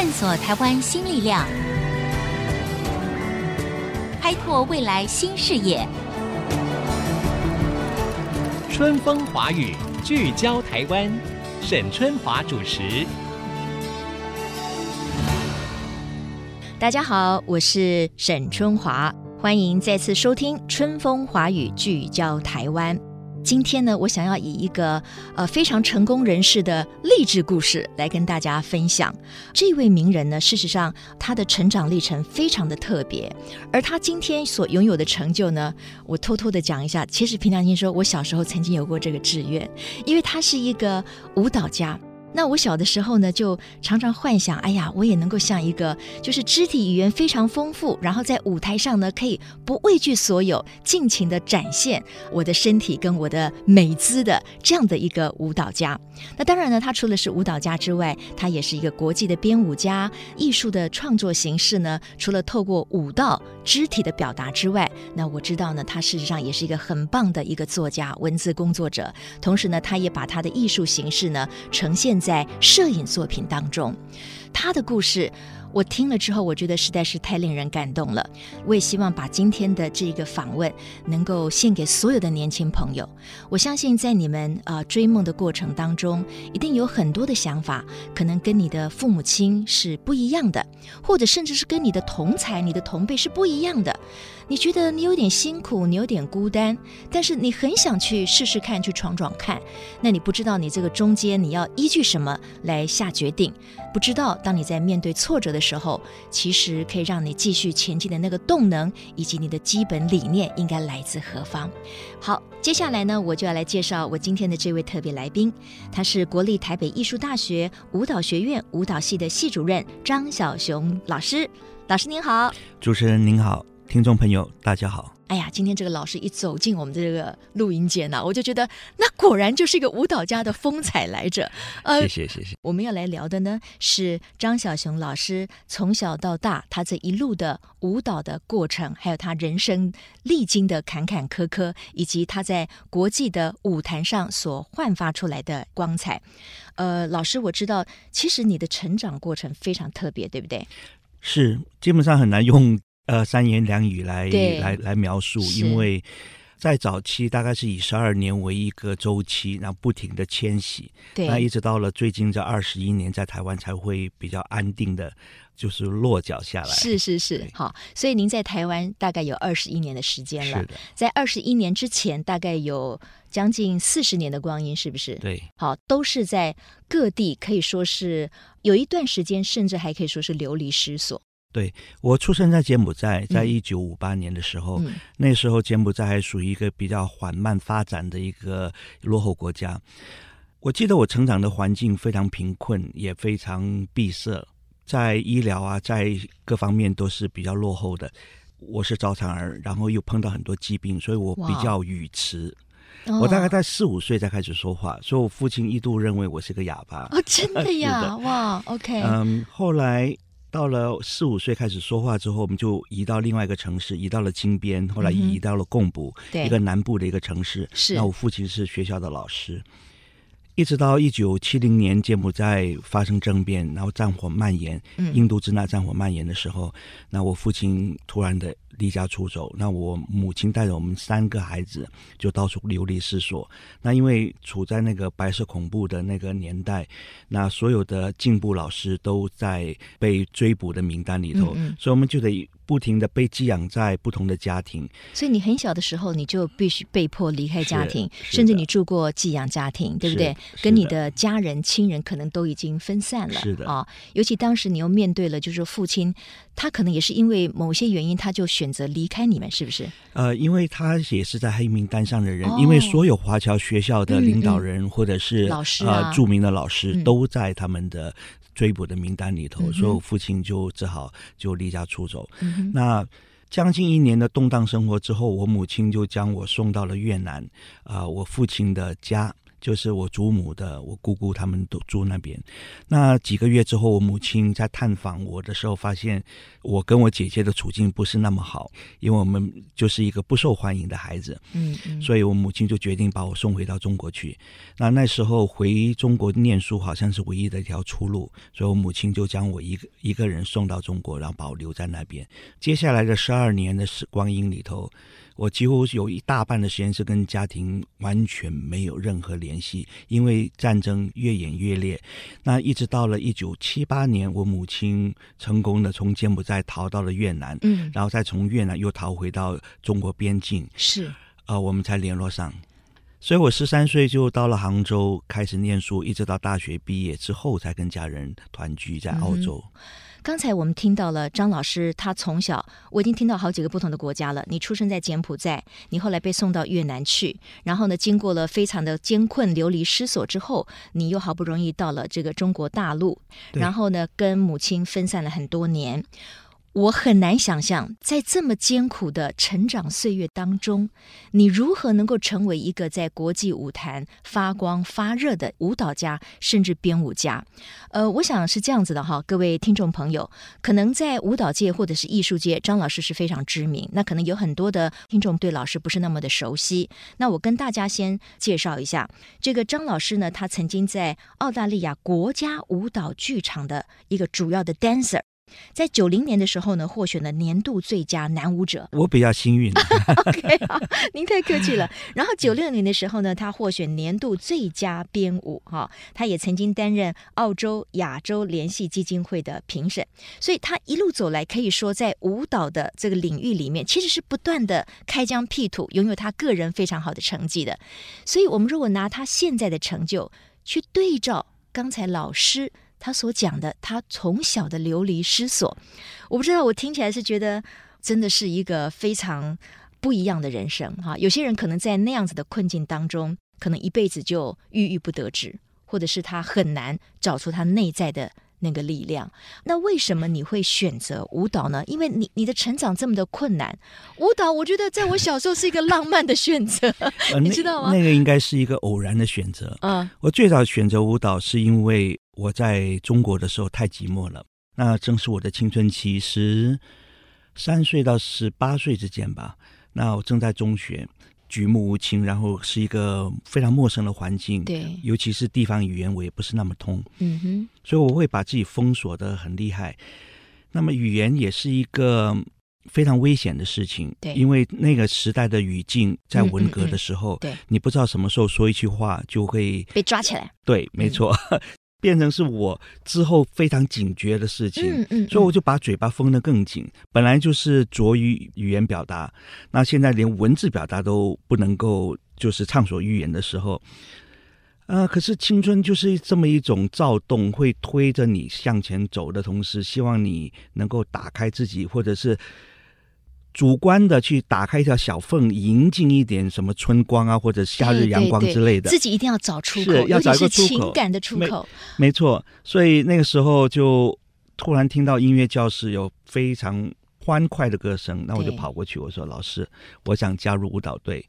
探索台湾新力量，开拓未来新视野。春风华语，聚焦台湾，沈春华主持。大家好，我是沈春华，欢迎再次收听《春风华语》，聚焦台湾。今天呢，我想要以一个呃非常成功人士的励志故事来跟大家分享。这位名人呢，事实上他的成长历程非常的特别，而他今天所拥有的成就呢，我偷偷的讲一下。其实凭良心说，我小时候曾经有过这个志愿，因为他是一个舞蹈家。那我小的时候呢，就常常幻想，哎呀，我也能够像一个就是肢体语言非常丰富，然后在舞台上呢，可以不畏惧所有，尽情的展现我的身体跟我的美姿的这样的一个舞蹈家。那当然呢，他除了是舞蹈家之外，他也是一个国际的编舞家。艺术的创作形式呢，除了透过舞蹈肢体的表达之外，那我知道呢，他事实上也是一个很棒的一个作家、文字工作者。同时呢，他也把他的艺术形式呢呈现。在摄影作品当中，他的故事。我听了之后，我觉得实在是太令人感动了。我也希望把今天的这个访问能够献给所有的年轻朋友。我相信在你们呃追梦的过程当中，一定有很多的想法，可能跟你的父母亲是不一样的，或者甚至是跟你的同才、你的同辈是不一样的。你觉得你有点辛苦，你有点孤单，但是你很想去试试看，去闯闯看。那你不知道你这个中间你要依据什么来下决定？不知道当你在面对挫折的时候，其实可以让你继续前进的那个动能，以及你的基本理念应该来自何方？好，接下来呢，我就要来介绍我今天的这位特别来宾，他是国立台北艺术大学舞蹈学院舞蹈系的系主任张晓雄老师。老师您好，主持人您好，听众朋友大家好。哎呀，今天这个老师一走进我们的这个录音间呢，我就觉得那果然就是一个舞蹈家的风采来着。呃，谢谢谢谢。我们要来聊的呢是张小雄老师从小到大他这一路的舞蹈的过程，还有他人生历经的坎坎坷坷，以及他在国际的舞台上所焕发出来的光彩。呃，老师，我知道，其实你的成长过程非常特别，对不对？是，基本上很难用。呃，三言两语来来来描述，因为在早期大概是以十二年为一个周期，然后不停的迁徙，对，那一直到了最近这二十一年，在台湾才会比较安定的，就是落脚下来。是是是，好，所以您在台湾大概有二十一年的时间了，在二十一年之前，大概有将近四十年的光阴，是不是？对，好，都是在各地，可以说是有一段时间，甚至还可以说是流离失所。对，我出生在柬埔寨，在一九五八年的时候，嗯、那时候柬埔寨还属于一个比较缓慢发展的一个落后国家。我记得我成长的环境非常贫困，也非常闭塞，在医疗啊，在各方面都是比较落后的。我是早产儿，然后又碰到很多疾病，所以我比较语迟。我大概在四五岁才开始说话，所以我父亲一度认为我是个哑巴。哦，真的呀？的哇，OK。嗯，后来。到了四五岁开始说话之后，我们就移到另外一个城市，移到了金边，后来移到了贡布，嗯，一个南部的一个城市。是，那我父亲是学校的老师，一直到一九七零年柬埔寨发生政变，然后战火蔓延，印度支那战火蔓延的时候，嗯，那我父亲突然的。离家出走，那我母亲带着我们三个孩子就到处流离失所。那因为处在那个白色恐怖的那个年代，那所有的进步老师都在被追捕的名单里头，嗯嗯，所以我们就得不停的被寄养在不同的家庭。所以你很小的时候，你就必须被迫离开家庭，甚至你住过寄养家庭，对不对？跟你的家人亲人可能都已经分散了。是的啊，尤其当时你又面对了，就是父亲，他可能也是因为某些原因，他就选。择离开你们是不是？呃，因为他也是在黑名单上的人，哦、因为所有华侨学校的领导人、嗯、或者是老师、啊、呃著名的老师都在他们的追捕的名单里头，嗯、所以我父亲就只好就离家出走。嗯、那将近一年的动荡生活之后，我母亲就将我送到了越南啊、呃，我父亲的家。就是我祖母的，我姑姑他们都住那边。那几个月之后，我母亲在探访我的时候，发现我跟我姐姐的处境不是那么好，因为我们就是一个不受欢迎的孩子。嗯嗯，所以我母亲就决定把我送回到中国去。那那时候回中国念书好像是唯一的一条出路，所以我母亲就将我一个一个人送到中国，然后把我留在那边。接下来的十二年的时光阴里头。我几乎有一大半的时间是跟家庭完全没有任何联系，因为战争越演越烈。那一直到了一九七八年，我母亲成功的从柬埔寨逃到了越南，嗯，然后再从越南又逃回到中国边境，是，啊、呃，我们才联络上。所以我十三岁就到了杭州开始念书，一直到大学毕业之后才跟家人团聚在澳洲。嗯刚才我们听到了张老师，他从小我已经听到好几个不同的国家了。你出生在柬埔寨，你后来被送到越南去，然后呢，经过了非常的艰困、流离失所之后，你又好不容易到了这个中国大陆，然后呢，跟母亲分散了很多年。我很难想象，在这么艰苦的成长岁月当中，你如何能够成为一个在国际舞坛发光发热的舞蹈家，甚至编舞家。呃，我想是这样子的哈，各位听众朋友，可能在舞蹈界或者是艺术界，张老师是非常知名。那可能有很多的听众对老师不是那么的熟悉。那我跟大家先介绍一下，这个张老师呢，他曾经在澳大利亚国家舞蹈剧场的一个主要的 dancer。在九零年的时候呢，获选了年度最佳男舞者。我比较幸运。OK，好，您太客气了。然后九六年的时候呢，他获选年度最佳编舞。哈，他也曾经担任澳洲亚洲联系基金会的评审。所以他一路走来，可以说在舞蹈的这个领域里面，其实是不断的开疆辟土，拥有他个人非常好的成绩的。所以，我们如果拿他现在的成就去对照刚才老师。他所讲的，他从小的流离失所，我不知道，我听起来是觉得真的是一个非常不一样的人生哈。有些人可能在那样子的困境当中，可能一辈子就郁郁不得志，或者是他很难找出他内在的那个力量。那为什么你会选择舞蹈呢？因为你你的成长这么的困难，舞蹈我觉得在我小时候是一个浪漫的选择，你知道吗？那，那个应该是一个偶然的选择。嗯，我最早选择舞蹈是因为。我在中国的时候太寂寞了，那正是我的青春期，十三岁到十八岁之间吧。那我正在中学，举目无亲，然后是一个非常陌生的环境，对，尤其是地方语言我也不是那么通，嗯哼，所以我会把自己封锁的很厉害。那么语言也是一个非常危险的事情，对，因为那个时代的语境在文革的时候，嗯嗯嗯，对，你不知道什么时候说一句话就会被抓起来，对，没错。嗯变成是我之后非常警觉的事情，嗯嗯，所以我就把嘴巴封得更紧。本来就是拙于语言表达，那现在连文字表达都不能够，就是畅所欲言的时候，呃，可是青春就是这么一种躁动，会推着你向前走的同时，希望你能够打开自己，或者是。主观的去打开一条小缝，迎进一点什么春光啊，或者夏日阳光之类的，对对对，自己一定要找出口，是要找一个情感的出口。没，没错，所以那个时候就突然听到音乐教室有非常欢快的歌声，那我就跑过去，我说：“老师，我想加入舞蹈队。”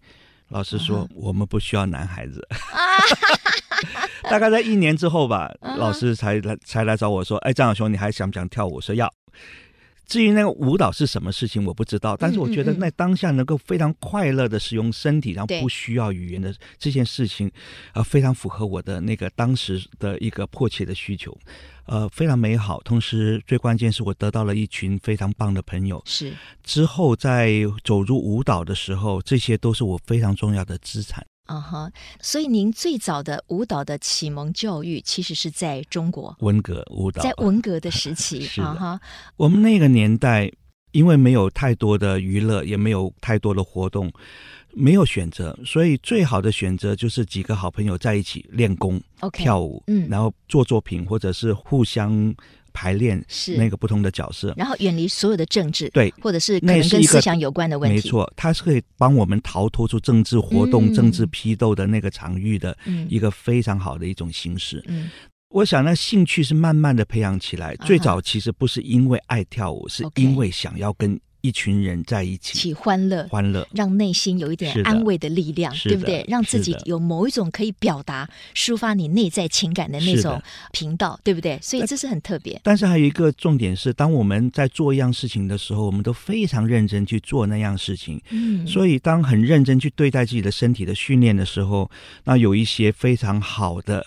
老师说：“ uh. 我们不需要男孩子。”大概在一年之后吧，uh. 老师才来才来找我说：“哎，张小雄，你还想不想跳舞？”我说要。至于那个舞蹈是什么事情，我不知道。但是我觉得那当下能够非常快乐的使用身体，然后不需要语言的这件事情，呃，非常符合我的那个当时的一个迫切的需求，呃，非常美好。同时，最关键是我得到了一群非常棒的朋友。是之后在走入舞蹈的时候，这些都是我非常重要的资产。啊哈，所以您最早的舞蹈的启蒙教育，其实是在中国文革舞蹈，在文革的时 期啊哈。我们那个年代，因为没有太多的娱乐，也没有太多的活动，没有选择，所以最好的选择就是几个好朋友在一起练功、okay, 跳舞，嗯，然后做作品，或者是互相。排练是那个不同的角色，然后远离所有的政治，对，或者是可能跟思想有关的问题。没错，它是可以帮我们逃脱出政治活动、嗯、政治批斗的那个场域的一个非常好的一种形式。嗯，我想那兴趣是慢慢的培养起来。嗯、最早其实不是因为爱跳舞，是因为想要跟一群人在一起，起欢乐，欢乐，让内心有一点安慰的力量，对不对？让自己有某一种可以表达、抒发你内在情感的那种频道，对不对？所以这是很特别。但是还有一个重点是，当我们在做一样事情的时候，我们都非常认真去做那样事情。嗯，所以当很认真去对待自己的身体的训练的时候，那有一些非常好的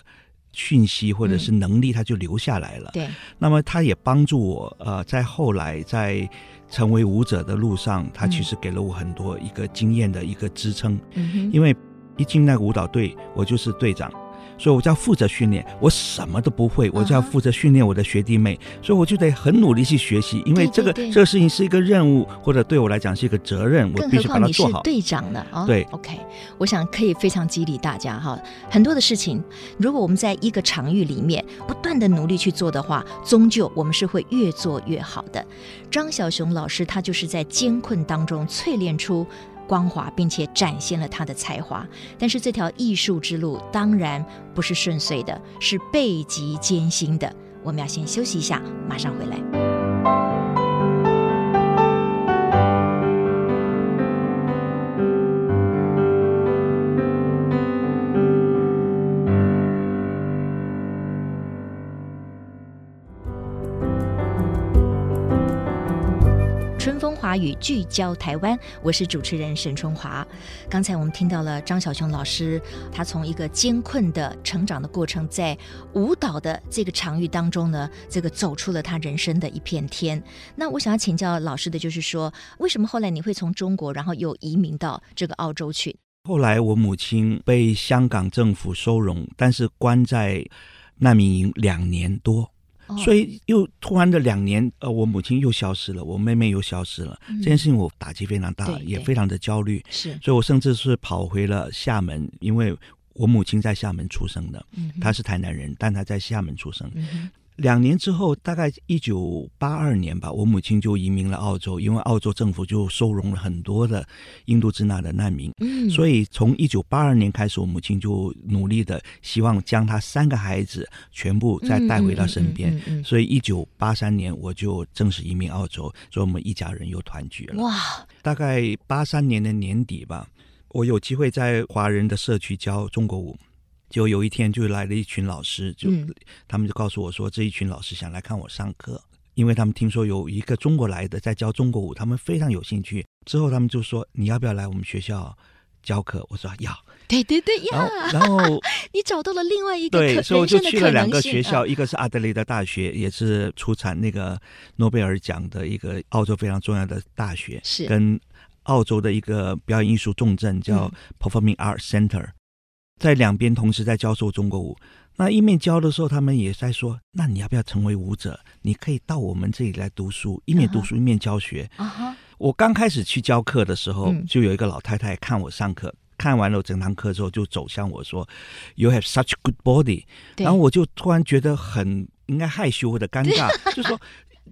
讯息或者是能力，他就留下来了。对，那么他也帮助我，呃，在后来在。成为舞者的路上，他其实给了我很多一个经验的一个支撑，嗯、因为一进那个舞蹈队，我就是队长。所以我就要负责训练，我什么都不会，我就要负责训练我的学弟妹，所以我就得很努力去学习，因为这个这个事情是一个任务，或者对我来讲是一个责任，我必须把它做好。队长呢？哦，对，OK，我想可以非常激励大家哈。很多的事情，如果我们在一个场域里面不断的努力去做的话，终究我们是会越做越好的。张小熊老师他就是在艰困当中淬炼出。光滑，并且展现了他的才华，但是这条艺术之路当然不是顺遂的，是倍极艰辛的。我们要先休息一下，马上回来。语聚焦台湾，我是主持人沈春华。刚才我们听到了张小熊老师，他从一个艰困的成长的过程，在舞蹈的这个场域当中呢，这个走出了他人生的一片天。那我想要请教老师的就是说，为什么后来你会从中国，然后又移民到这个澳洲去？后来我母亲被香港政府收容，但是关在难民营两年多。所以又突然的两年，呃，我母亲又消失了，我妹妹又消失了。嗯、这件事情我打击非常大，也非常的焦虑。是，所以我甚至是跑回了厦门，因为我母亲在厦门出生的，嗯、她是台南人，但她在厦门出生。嗯两年之后，大概一九八二年吧，我母亲就移民了澳洲，因为澳洲政府就收容了很多的印度支那的难民。嗯，所以从一九八二年开始，我母亲就努力的希望将她三个孩子全部再带回到身边。嗯嗯所以一九八三年我就正式移民澳洲，所以我们一家人又团聚了。哇！大概八三年的年底吧，我有机会在华人的社区教中国舞。就有一天，就来了一群老师，就、嗯、他们就告诉我说，这一群老师想来看我上课，因为他们听说有一个中国来的在教中国舞，他们非常有兴趣。之后他们就说，你要不要来我们学校教课？我说要。对对对，要。然后 你找到了另外一个可对，所以我就去了两个学校，一个是阿德雷德大学，也是出产那个诺贝尔奖的一个澳洲非常重要的大学，是跟澳洲的一个表演艺术重镇叫 Performing Arts Center。在两边同时在教授中国舞，那一面教的时候，他们也在说：“那你要不要成为舞者？你可以到我们这里来读书，一面读书一面教学。Uh ” huh. 我刚开始去教课的时候，就有一个老太太看我上课，嗯、看完了整堂课之后，就走向我说：“You have such good body。”然后我就突然觉得很应该害羞或者尴尬，就说。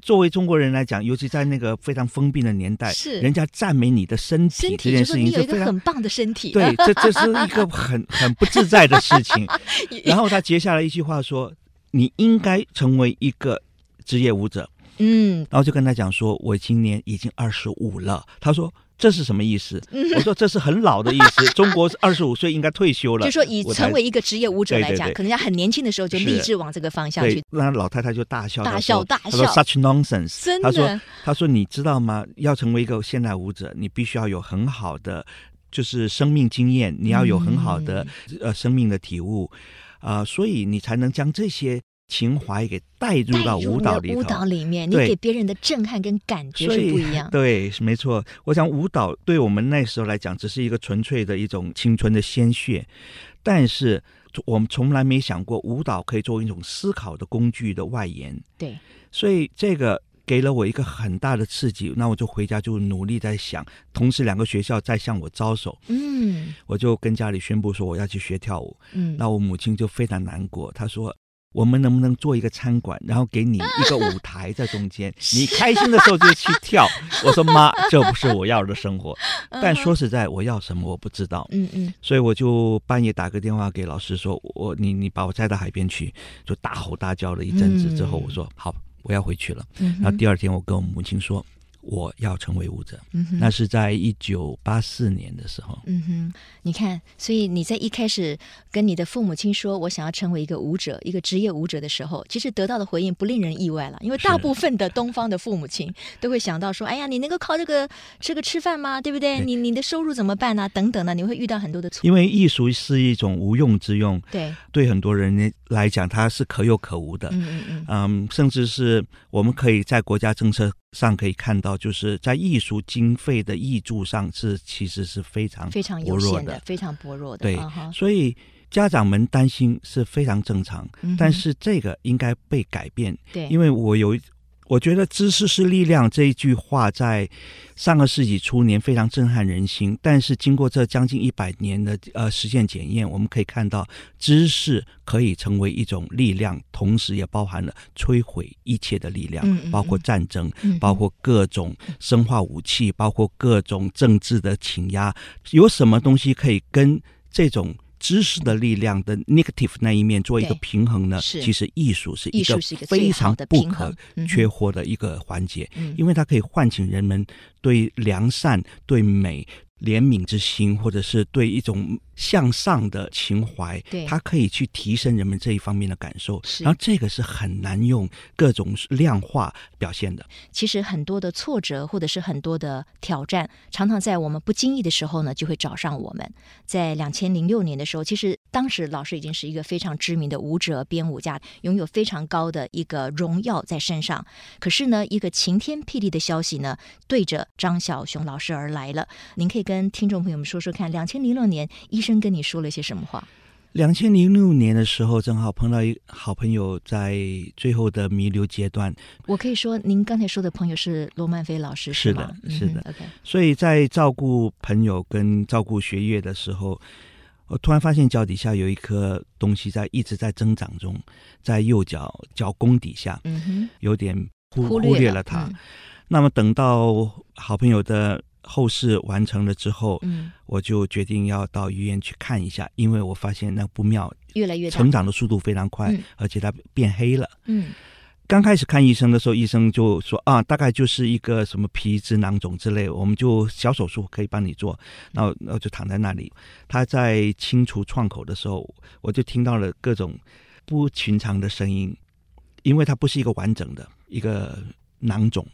作为中国人来讲，尤其在那个非常封闭的年代，是人家赞美你的身体这件事情是非常，有一个很棒的身体。对，这这是一个很 很不自在的事情。然后他接下来一句话说：“你应该成为一个职业舞者。”嗯，然后就跟他讲说：“我今年已经二十五了。”他说。这是什么意思？我说这是很老的意思。中国二十五岁应该退休了。就说以成为一个职业舞者来讲，可能要很年轻的时候就立志往这个方向去。那老太太就大笑，大笑，大笑。她说：“Such nonsense！” 真的。他说：“他说你知道吗？要成为一个现代舞者，你必须要有很好的就是生命经验，你要有很好的呃生命的体悟啊，所以你才能将这些。”情怀给带入到舞蹈里头，舞蹈里面，你给别人的震撼跟感觉是不一样。对，是没错。我想舞蹈对我们那时候来讲，只是一个纯粹的一种青春的鲜血，但是我们从来没想过舞蹈可以作为一种思考的工具的外延。对，所以这个给了我一个很大的刺激。那我就回家就努力在想，同时两个学校在向我招手。嗯，我就跟家里宣布说我要去学跳舞。嗯，那我母亲就非常难过，她说。我们能不能做一个餐馆，然后给你一个舞台在中间，你开心的时候就去跳。我说妈，这不是我要的生活。但说实在，我要什么我不知道。嗯嗯。所以我就半夜打个电话给老师说，我你你把我载到海边去，就大吼大叫了一阵子之后，我说好，我要回去了。然后第二天我跟我母亲说，我要成为舞者，那是在一九八四年的时候。嗯哼，你看，所以你在一开始跟你的父母亲说我想要成为一个舞者，一个职业舞者的时候，其实得到的回应不令人意外了，因为大部分的东方的父母亲都会想到说：“哎呀，你能够靠这个这个吃饭吗？对不对？对你你的收入怎么办呢、啊？等等呢？你会遇到很多的错。”因为艺术是一种无用之用，对，对很多人来讲，它是可有可无的。嗯嗯嗯，嗯，甚至是我们可以在国家政策上可以看到，就是在艺术经费的益助上是其实是非常非常有限的，非常薄弱的。对，所以家长们担心是非常正常，嗯、但是这个应该被改变。对，因为我有。我觉得“知识是力量”这一句话在上个世纪初年非常震撼人心，但是经过这将近一百年的呃实践检验，我们可以看到，知识可以成为一种力量，同时也包含了摧毁一切的力量，包括战争，包括各种生化武器，包括各种政治的倾压。有什么东西可以跟这种？知识的力量的 negative 那一面做一个平衡呢？其实艺术是一个非常不可缺货的一个环节，因为它可以唤醒人们对良善、对美。怜悯之心，或者是对一种向上的情怀，对，它可以去提升人们这一方面的感受。是，然后这个是很难用各种量化表现的。其实很多的挫折，或者是很多的挑战，常常在我们不经意的时候呢，就会找上我们。在两千零六年的时候，其实当时老师已经是一个非常知名的舞者、编舞家，拥有非常高的一个荣耀在身上。可是呢，一个晴天霹雳的消息呢，对着张小熊老师而来了。您可以跟听众朋友们说说看，两千零六年医生跟你说了些什么话？两千零六年的时候，正好碰到一好朋友在最后的弥留阶段。我可以说，您刚才说的朋友是罗曼菲老师，是的，是的。OK，所以在照顾朋友跟照顾学业的时候，我突然发现脚底下有一颗东西在一直在增长中，在右脚脚弓底下，嗯哼，有点忽忽略了它。嗯、那么等到好朋友的。后事完成了之后，嗯，我就决定要到医院去看一下，因为我发现那不妙，越来越，成长的速度非常快，嗯，而且它变黑了。嗯，刚开始看医生的时候，医生就说啊，大概就是一个什么皮脂囊肿之类，我们就小手术可以帮你做。然后，然后就躺在那里，他在清除创口的时候，我就听到了各种不寻常的声音，因为它不是一个完整的一个。囊肿，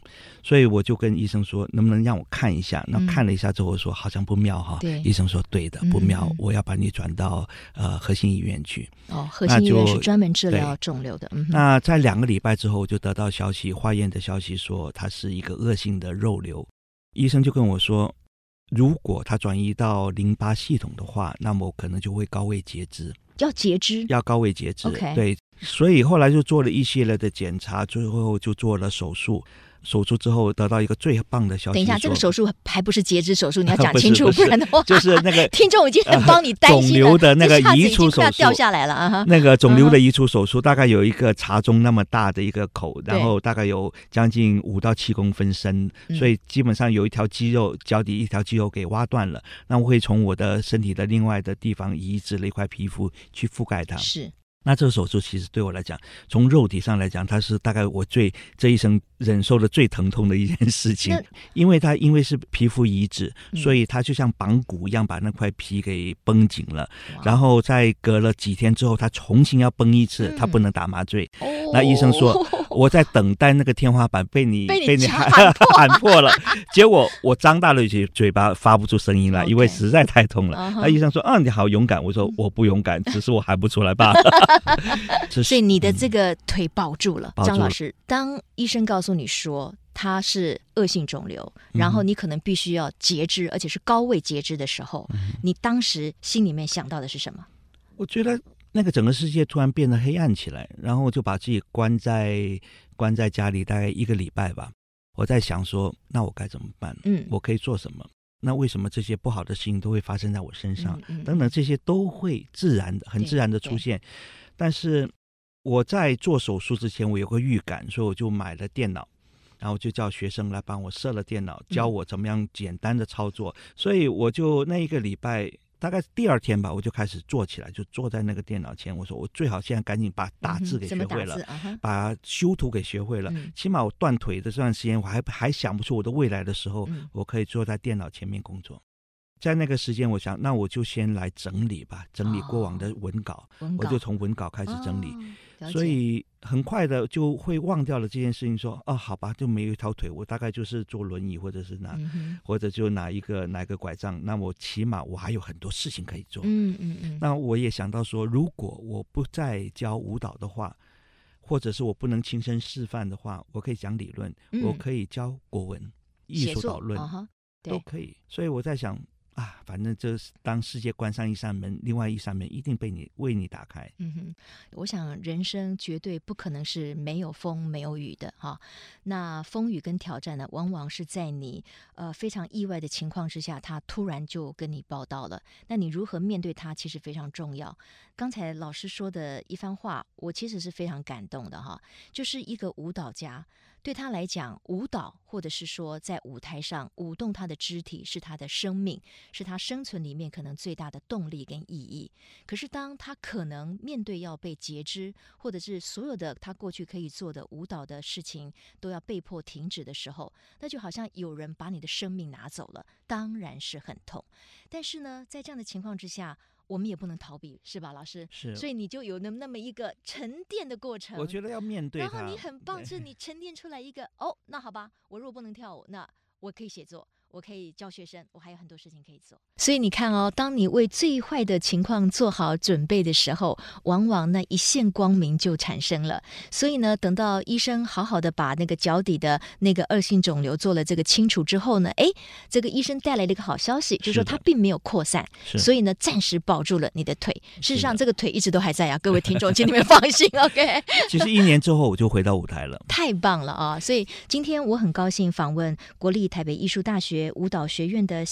所以我就跟医生说，能不能让我看一下？那看了一下之后，说好像不妙哈。对，医生说对的，不妙，我要把你转到呃核心医院去。哦，核心医院是专门治疗肿瘤的。那在两个礼拜之后，我就得到消息，化验的消息说它是一个恶性的肉瘤。医生就跟我说，如果它转移到淋巴系统的话，那么我可能就会高位截肢。要截肢？要高位截肢。Okay. 对。所以后来就做了一系列的检查，最后就做了手术。手术之后得到一个最棒的消息。等一下，这个手术还不是截肢手术，你要讲清楚，不，然的话，就是那个 听众已经很帮你担心了。肿瘤的那个移除手术掉下来了啊！那个肿瘤的移除手术大概有一个茶盅那么大的一个口，然后大概有将近五到七公分深，所以基本上有一条肌肉，脚底一条肌肉给挖断了。那我会从我的身体的另外的地方移植了一块皮肤去覆盖它。是。那这个手术其实对我来讲，从肉体上来讲，它是大概我最这一生忍受的最疼痛的一件事情，因为它因为是皮肤移植，所以它就像绑骨一样把那块皮给绷紧了，然后在隔了几天之后，它重新要绷一次，它不能打麻醉。那医生说我在等待那个天花板被你被你喊 喊破了，结果我张大了嘴嘴巴发不出声音来，因为实在太痛了。那医生说啊，你好勇敢，我说我不勇敢，只是我喊不出来罢了。所以你的这个腿保住了，张老师。当医生告诉你说他是恶性肿瘤，然后你可能必须要截肢，而且是高位截肢的时候，你当时心里面想到的是什么？我觉得那个整个世界突然变得黑暗起来，然后我就把自己关在关在家里大概一个礼拜吧。我在想说，那我该怎么办？嗯，我可以做什么？那为什么这些不好的事情都会发生在我身上？等等，这些都会自然的、很自然的出现。但是我在做手术之前，我有个预感，所以我就买了电脑，然后就叫学生来帮我设了电脑，教我怎么样简单的操作。所以我就那一个礼拜大概第二天吧，我就开始坐起来，就坐在那个电脑前。我说我最好现在赶紧把打字给学会了，嗯、把修图给学会了。嗯、起码我断腿的这段时间，我还还想不出我的未来的时候，嗯、我可以坐在电脑前面工作。在那个时间，我想，那我就先来整理吧，整理过往的文稿，我就从文稿开始整理。哦、所以很快的就会忘掉了这件事情说，说哦，好吧，就没有一条腿，我大概就是坐轮椅，或者是拿，嗯、或者就拿一个拿一个拐杖。那我起码我还有很多事情可以做。嗯嗯嗯。那我也想到说，如果我不再教舞蹈的话，或者是我不能亲身示范的话，我可以讲理论，嗯、我可以教国文、艺术导论，哦、都可以。所以我在想。啊，反正就是当世界关上一扇门，另外一扇门一定被你为你打开。嗯哼，我想人生绝对不可能是没有风没有雨的哈。那风雨跟挑战呢，往往是在你呃非常意外的情况之下，他突然就跟你报到了。那你如何面对他，其实非常重要。刚才老师说的一番话，我其实是非常感动的哈。就是一个舞蹈家。对他来讲，舞蹈或者是说在舞台上舞动他的肢体，是他的生命，是他生存里面可能最大的动力跟意义。可是当他可能面对要被截肢，或者是所有的他过去可以做的舞蹈的事情都要被迫停止的时候，那就好像有人把你的生命拿走了，当然是很痛。但是呢，在这样的情况之下，我们也不能逃避，是吧，老师？是，所以你就有那么那么一个沉淀的过程。我觉得要面对。然后你很棒，是你沉淀出来一个哦，那好吧，我如果不能跳舞，那我可以写作。我可以教学生，我还有很多事情可以做。所以你看哦，当你为最坏的情况做好准备的时候，往往那一线光明就产生了。所以呢，等到医生好好的把那个脚底的那个恶性肿瘤做了这个清除之后呢，哎，这个医生带来了一个好消息，就是说它并没有扩散，所以呢，暂时保住了你的腿。事实上，这个腿一直都还在啊，各位听众，请你们放心。OK。其实一年之后我就回到舞台了，太棒了啊！所以今天我很高兴访问国立台北艺术大学。舞蹈学院的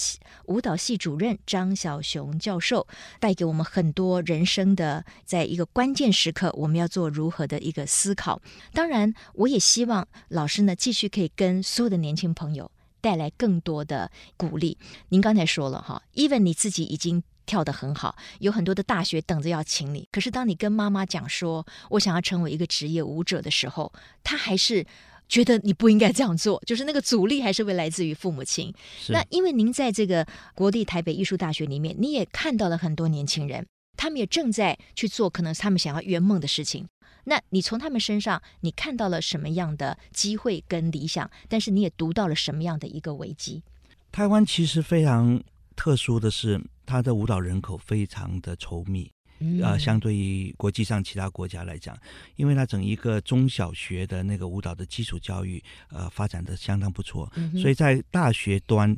舞蹈系主任张小雄教授带给我们很多人生的，在一个关键时刻，我们要做如何的一个思考。当然，我也希望老师呢继续可以跟所有的年轻朋友带来更多的鼓励。您刚才说了哈，even 你自己已经跳得很好，有很多的大学等着要请你。可是当你跟妈妈讲说我想要成为一个职业舞者的时候，她还是。觉得你不应该这样做，就是那个阻力还是会来自于父母亲。那因为您在这个国立台北艺术大学里面，你也看到了很多年轻人，他们也正在去做可能他们想要圆梦的事情。那你从他们身上，你看到了什么样的机会跟理想？但是你也读到了什么样的一个危机？台湾其实非常特殊的是，它的舞蹈人口非常的稠密。呃，相对于国际上其他国家来讲，因为它整一个中小学的那个舞蹈的基础教育，呃，发展的相当不错，嗯、所以在大学端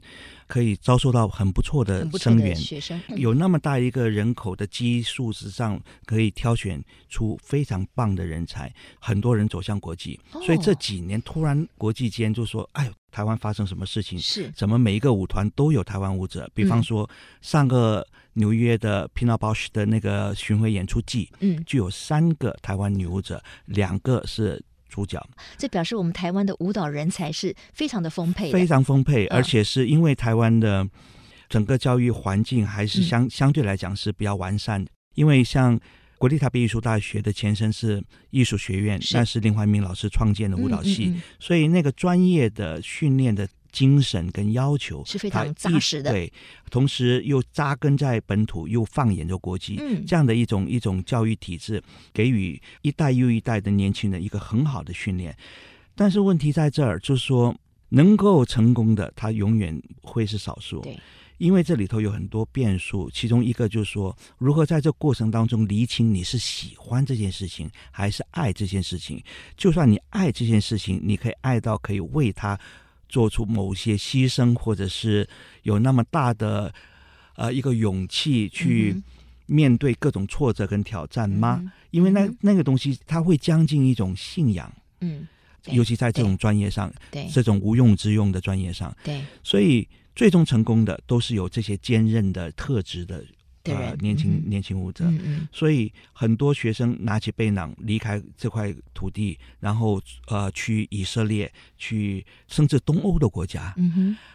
可以遭受到很不错的生源。学生有那么大一个人口的基数之上，可以挑选出非常棒的人才，很多人走向国际。哦、所以这几年突然国际间就说：“哎呦，台湾发生什么事情？是怎么每一个舞团都有台湾舞者？比方说上个。”纽约的 Pina Bausch 的那个巡回演出季，嗯，就有三个台湾女舞者，两个是主角。这表示我们台湾的舞蹈人才是非常的丰沛，非常丰沛，而且是因为台湾的整个教育环境还是相、嗯、相对来讲是比较完善的。因为像国立台北艺术大学的前身是艺术学院，是。那是林怀民老师创建的舞蹈系，嗯嗯嗯，所以那个专业的训练的。精神跟要求是非常扎实的，对，同时又扎根在本土，又放眼着国际，嗯，这样的一种一种教育体制，给予一代又一代的年轻人一个很好的训练。但是问题在这儿，就是说能够成功的，他永远会是少数，对，因为这里头有很多变数，其中一个就是说，如何在这过程当中厘清你是喜欢这件事情，还是爱这件事情。就算你爱这件事情，你可以爱到可以为他。做出某些牺牲，或者是有那么大的呃一个勇气去面对各种挫折跟挑战吗？嗯、因为那、嗯、那个东西，它会将近一种信仰。嗯，尤其在这种专业上，对这种无用之用的专业上，对，所以最终成功的都是有这些坚韧的特质的。呃，年轻、嗯、年轻舞者，嗯嗯、所以很多学生拿起背囊离开这块土地，然后呃去以色列，去甚至东欧的国家，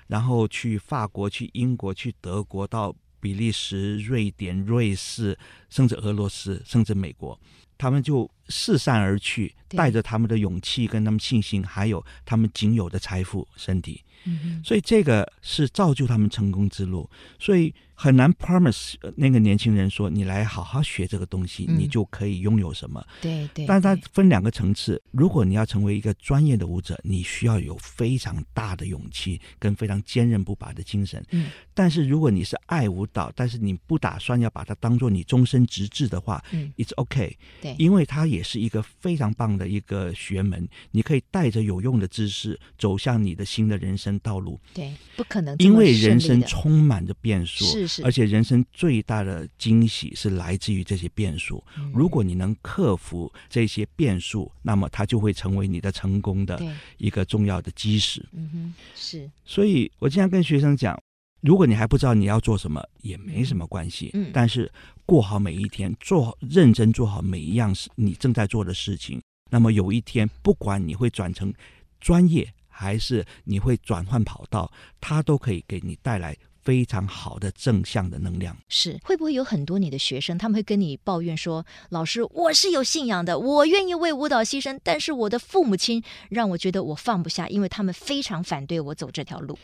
然后去法国、去英国、去德国，到比利时、瑞典、瑞士，甚至俄罗斯，甚至美国，他们就四散而去，带着他们的勇气、跟他们信心，还有他们仅有的财富、身体。嗯，所以这个是造就他们成功之路。所以。很难 promise 那个年轻人说，你来好好学这个东西，嗯、你就可以拥有什么。对对。但是它分两个层次。如果你要成为一个专业的舞者，你需要有非常大的勇气跟非常坚韧不拔的精神。嗯。但是如果你是爱舞蹈，但是你不打算要把它当做你终身职志的话，嗯，it's okay。对。因为它也是一个非常棒的一个学门，你可以带着有用的知识走向你的新的人生道路。对，不可能。因为人生充满着变数。是。是而且人生最大的惊喜是来自于这些变数。如果你能克服这些变数，那么它就会成为你的成功的一个重要的基石。嗯哼，是。所以我经常跟学生讲，如果你还不知道你要做什么，也没什么关系。嗯。但是过好每一天，做认真做好每一样事你正在做的事情，那么有一天，不管你会转成专业，还是你会转换跑道，它都可以给你带来。非常好的正向的能量。是，会不会有很多你的学生，他们会跟你抱怨说：“老师，我是有信仰的，我愿意为舞蹈牺牲，但是我的父母亲让我觉得我放不下，因为他们非常反对我走这条路。”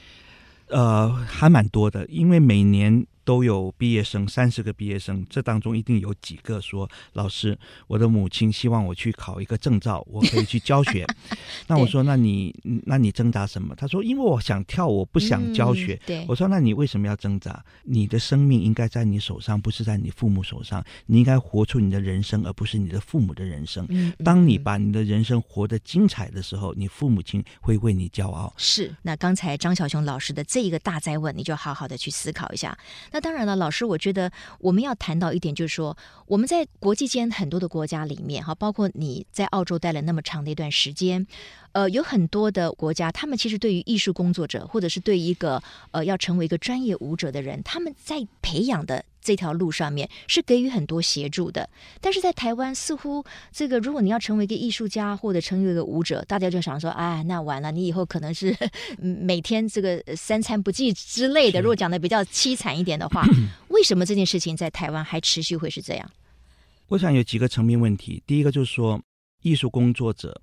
呃，还蛮多的，因为每年。都有毕业生，三十个毕业生，这当中一定有几个说：“老师，我的母亲希望我去考一个证照，我可以去教学。”那我说：“那你那你挣扎什么？”他说：“因为我想跳，我不想教学。嗯”对，我说：“那你为什么要挣扎？你的生命应该在你手上，不是在你父母手上。你应该活出你的人生，而不是你的父母的人生。嗯，当你把你的人生活得精彩的时候，你父母亲会为你骄傲。”是。那刚才张小熊老师的这一个大灾问，你就好好的去思考一下。那。当然了，老师，我觉得我们要谈到一点，就是说我们在国际间很多的国家里面，哈，包括你在澳洲待了那么长的一段时间，呃，有很多的国家，他们其实对于艺术工作者，或者是对一个呃要成为一个专业舞者的人，他们在培养的。这条路上面是给予很多协助的，但是在台湾似乎这个，如果你要成为一个艺术家或者成为一个舞者，大家就想说，哎，那完了，你以后可能是每天这个三餐不继之类的。如果讲的比较凄惨一点的话，为什么这件事情在台湾还持续会是这样？我想有几个层面问题。第一个就是说，艺术工作者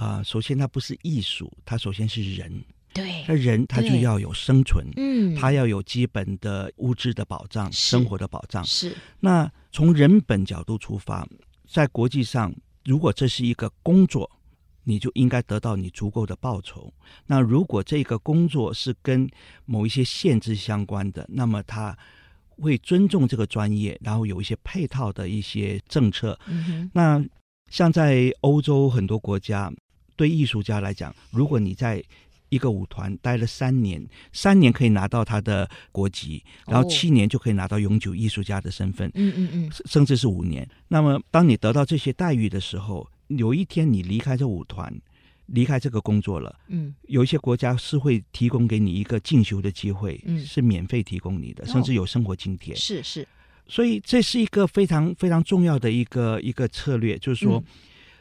啊、呃，首先它不是艺术，它首先是人。对，那人他就要有生存，嗯，他要有基本的物质的保障，生活的保障。是。那从人本角度出发，在国际上，如果这是一个工作，你就应该得到你足够的报酬。那如果这个工作是跟某一些限制相关的，那么他会尊重这个专业，然后有一些配套的一些政策。嗯哼。那像在欧洲很多国家，对艺术家来讲，如果你在一个舞团待了三年，三年可以拿到他的国籍，然后七年就可以拿到永久艺术家的身份。嗯嗯嗯，甚至是五年。那么，当你得到这些待遇的时候，有一天你离开这舞团，离开这个工作了，嗯，有一些国家是会提供给你一个进修的机会，嗯，是免费提供你的，甚至有生活津贴。是是，所以这是一个非常非常重要的一个一个策略，就是说。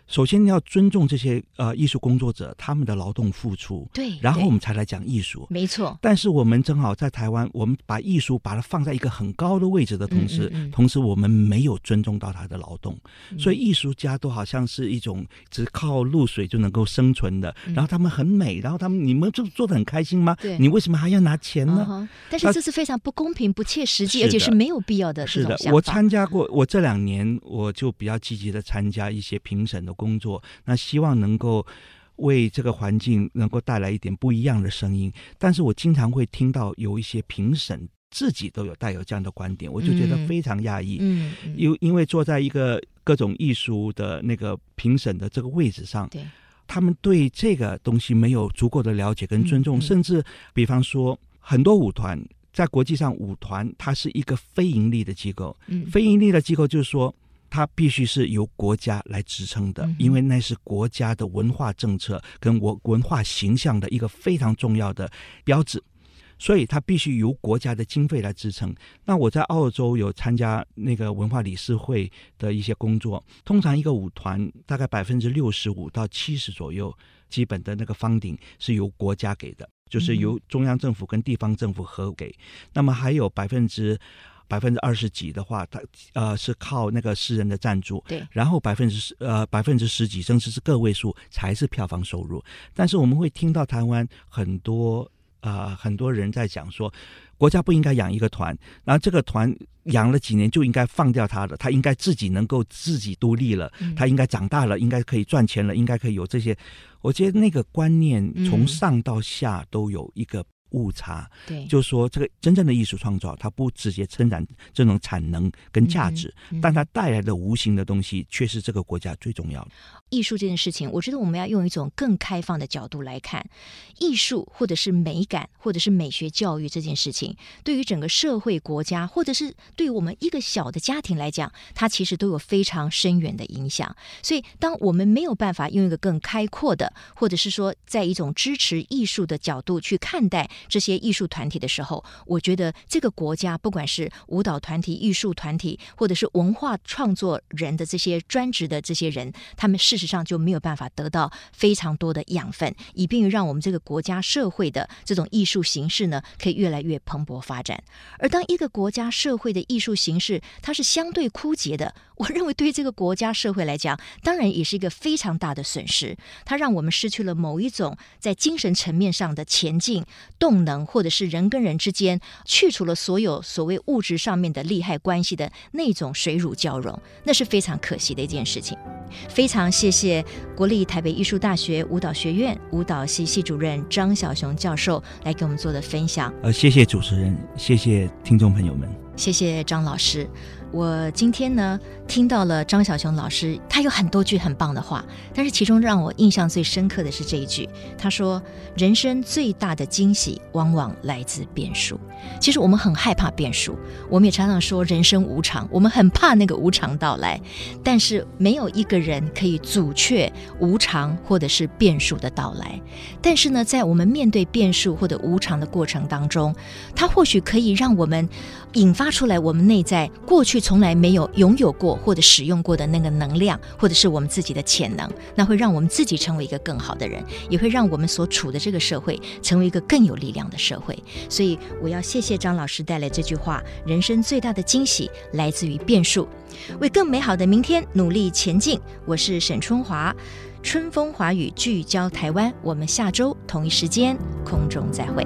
首先你要尊重这些呃艺术工作者他们的劳动付出，对，然后我们才来讲艺术，没错。但是我们正好在台湾，我们把艺术把它放在一个很高的位置的同时，嗯嗯嗯、同时我们没有尊重到他的劳动，嗯、所以艺术家都好像是一种只靠露水就能够生存的，嗯、然后他们很美，然后他们你们就做的很开心吗？对，你为什么还要拿钱呢？嗯、但是这是非常不公平、不切实际，而且是没有必要的。是的，我参加过，我这两年我就比较积极的参加一些评审的工作，那希望能够为这个环境能够带来一点不一样的声音，但是我经常会听到有一些评审自己都有带有这样的观点，我就觉得非常讶异。嗯，因、嗯、因为坐在一个各种艺术的那个评审的这个位置上，对，他们对这个东西没有足够的了解跟尊重，甚至比方说很多舞团在国际上，舞团它是一个非盈利的机构，嗯，非盈利的机构就是说。它必须是由国家来支撑的，因为那是国家的文化政策跟我文化形象的一个非常重要的标志，所以它必须由国家的经费来支撑。那我在澳洲有参加那个文化理事会的一些工作，通常一个舞团大概百分之六十五到七十左右，基本的那个 funding 是由国家给的。就是由中央政府跟地方政府合给。嗯、那么还有百分之百分之二十几的话，它呃是靠那个私人的赞助。对。然后百分之十呃百分之十几，甚至是个位数才是票房收入。但是我们会听到台湾很多呃很多人在讲说。国家不应该养一个团，然后这个团养了几年就应该放掉他了，他应该自己能够自己独立了，他应该长大了，应该可以赚钱了，应该可以有这些。我觉得那个观念从上到下都有一个误差，对，就是说这个真正的艺术创造，它不直接生产这种产能跟价值，但它带来的无形的东西却是这个国家最重要的。艺术这件事情，我觉得我们要用一种更开放的角度来看艺术，或者是美感，或者是美学教育这件事情，对于整个社会、国家，或者是对于我们一个小的家庭来讲，它其实都有非常深远的影响。所以，当我们没有办法用一个更开阔的，或者是说在一种支持艺术的角度去看待这些艺术团体的时候，我觉得这个国家，不管是舞蹈团体、艺术团体，或者是文化创作人的这些专职的这些人，他们事。实上就没有办法得到非常多的养分，以便于让我们这个国家社会的这种艺术形式呢，可以越来越蓬勃发展。而当一个国家社会的艺术形式它是相对枯竭的，我认为对这个国家社会来讲，当然也是一个非常大的损失。它让我们失去了某一种在精神层面上的前进动能，或者是人跟人之间去除了所有所谓物质上面的利害关系的那种水乳交融，那是非常可惜的一件事情。非常谢谢国立台北艺术大学舞蹈学院舞蹈系系主任张小雄教授来给我们做的分享。呃，谢谢主持人，谢谢听众朋友们，谢谢张老师。我今天呢，听到了张晓雄老师，他有很多句很棒的话，但是其中让我印象最深刻的是这一句。他说：“人生最大的惊喜，往往来自变数。”其实我们很害怕变数，我们也常常说人生无常，我们很怕那个无常到来。但是没有一个人可以阻却无常或者是变数的到来。但是呢，在我们面对变数或者无常的过程当中，它或许可以让我们引发出来我们内在过去从来没有拥有过或者使用过的那个能量，或者是我们自己的潜能，那会让我们自己成为一个更好的人，也会让我们所处的这个社会成为一个更有力量的社会。所以，我要谢谢张老师带来这句话：人生最大的惊喜来自于变数，为更美好的明天努力前进。我是沈春华，春风华语聚焦台湾，我们下周同一时间空中再会。